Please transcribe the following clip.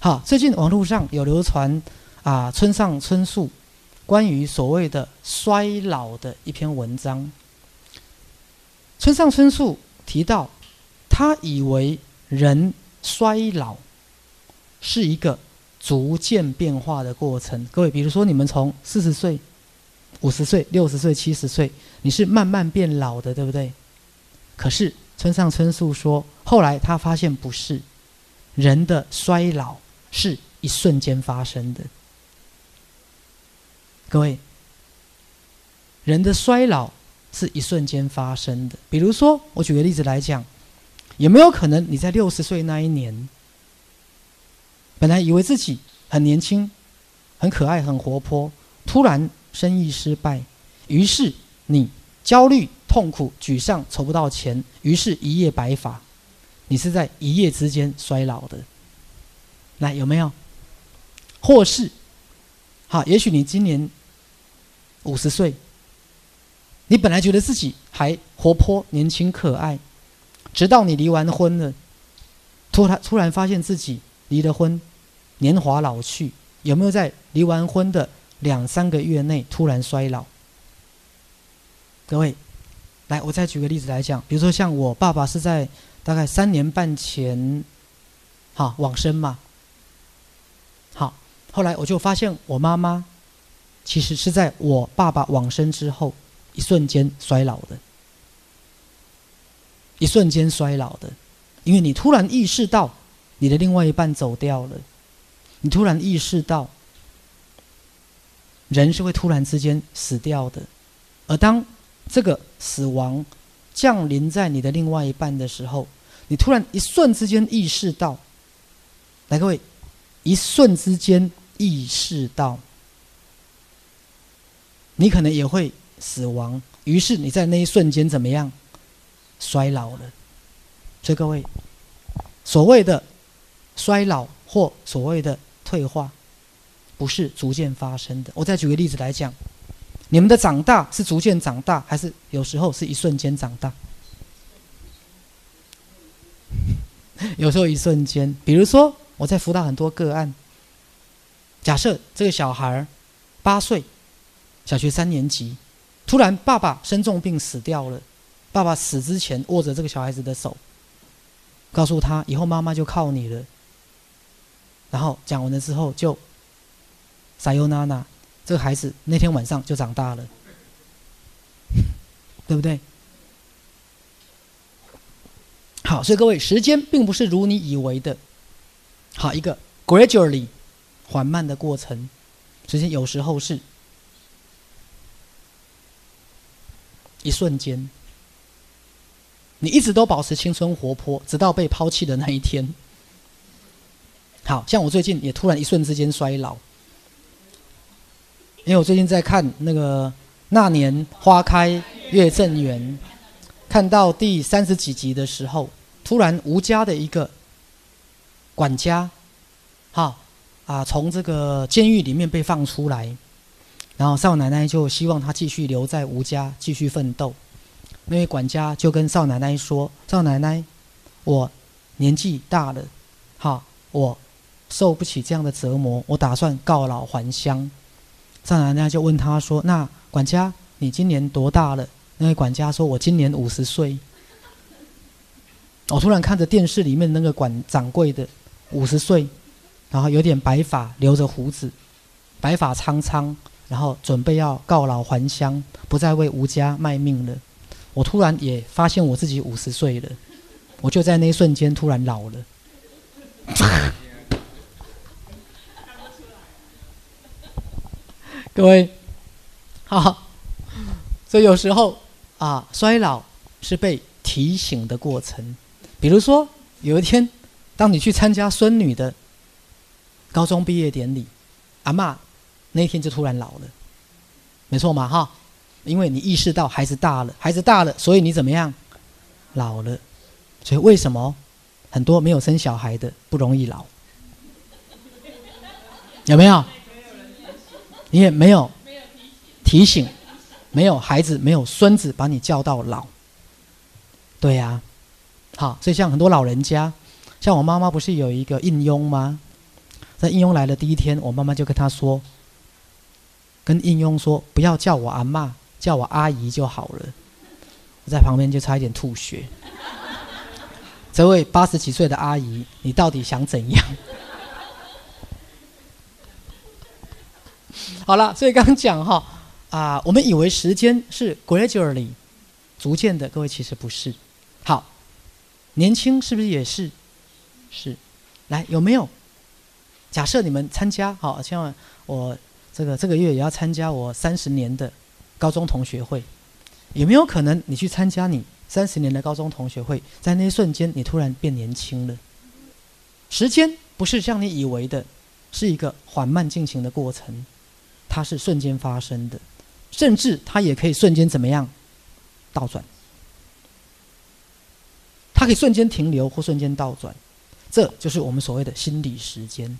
好，最近网络上有流传啊，村上春树关于所谓的衰老的一篇文章。村上春树提到，他以为人衰老是一个逐渐变化的过程。各位，比如说你们从四十岁、五十岁、六十岁、七十岁，你是慢慢变老的，对不对？可是村上春树说，后来他发现不是，人的衰老。是一瞬间发生的，各位，人的衰老是一瞬间发生的。比如说，我举个例子来讲，有没有可能你在六十岁那一年，本来以为自己很年轻、很可爱、很活泼，突然生意失败，于是你焦虑、痛苦、沮丧，筹不到钱，于是一夜白发，你是在一夜之间衰老的。来有没有？或是，好，也许你今年五十岁，你本来觉得自己还活泼、年轻、可爱，直到你离完婚了，突然突然发现自己离了婚，年华老去，有没有在离完婚的两三个月内突然衰老？各位，来，我再举个例子来讲，比如说像我爸爸是在大概三年半前，好往生嘛。后来我就发现，我妈妈其实是在我爸爸往生之后一瞬间衰老的，一瞬间衰老的，因为你突然意识到你的另外一半走掉了，你突然意识到人是会突然之间死掉的，而当这个死亡降临在你的另外一半的时候，你突然一瞬之间意识到，来各位。一瞬之间意识到，你可能也会死亡，于是你在那一瞬间怎么样？衰老了。所以各位，所谓的衰老或所谓的退化，不是逐渐发生的。我再举个例子来讲，你们的长大是逐渐长大，还是有时候是一瞬间长大？有时候一瞬间，比如说。我在辅导很多个案。假设这个小孩八岁，小学三年级，突然爸爸生重病死掉了，爸爸死之前握着这个小孩子的手，告诉他以后妈妈就靠你了。然后讲完了之后就，撒尤娜娜，这个孩子那天晚上就长大了，对不对？好，所以各位，时间并不是如你以为的。好，一个 gradually 缓慢的过程，首先有时候是一瞬间，你一直都保持青春活泼，直到被抛弃的那一天。好像我最近也突然一瞬之间衰老，因为我最近在看那个《那年花开月正圆》，看到第三十几集的时候，突然吴家的一个。管家，哈啊，从这个监狱里面被放出来，然后少奶奶就希望他继续留在吴家继续奋斗。那位管家就跟少奶奶说：“少奶奶，我年纪大了，哈，我受不起这样的折磨，我打算告老还乡。”少奶奶就问他说：“那管家，你今年多大了？”那位管家说：“我今年五十岁。”我突然看着电视里面那个管掌柜的。五十岁，然后有点白发，留着胡子，白发苍苍，然后准备要告老还乡，不再为吴家卖命了。我突然也发现我自己五十岁了，我就在那一瞬间突然老了。各位，好，所以有时候啊，衰老是被提醒的过程。比如说有一天。当你去参加孙女的高中毕业典礼，阿妈那天就突然老了，没错嘛哈？因为你意识到孩子大了，孩子大了，所以你怎么样？老了。所以为什么很多没有生小孩的不容易老？有没有？你也没有提醒，没有孩子，没有孙子把你叫到老。对呀，好，所以像很多老人家。像我妈妈不是有一个印佣吗？在应用来的第一天，我妈妈就跟他说，跟应用说不要叫我阿妈，叫我阿姨就好了。我在旁边就差一点吐血。这位八十几岁的阿姨，你到底想怎样？好了，所以刚刚讲哈啊，我们以为时间是 gradually 逐渐的，各位其实不是。好，年轻是不是也是？是。来，有没有？假设你们参加，好，千万我这个这个月也要参加我三十年的高中同学会，有没有可能你去参加你？三十年的高中同学会，在那一瞬间，你突然变年轻了。时间不是像你以为的，是一个缓慢进行的过程，它是瞬间发生的，甚至它也可以瞬间怎么样倒转？它可以瞬间停留或瞬间倒转，这就是我们所谓的心理时间。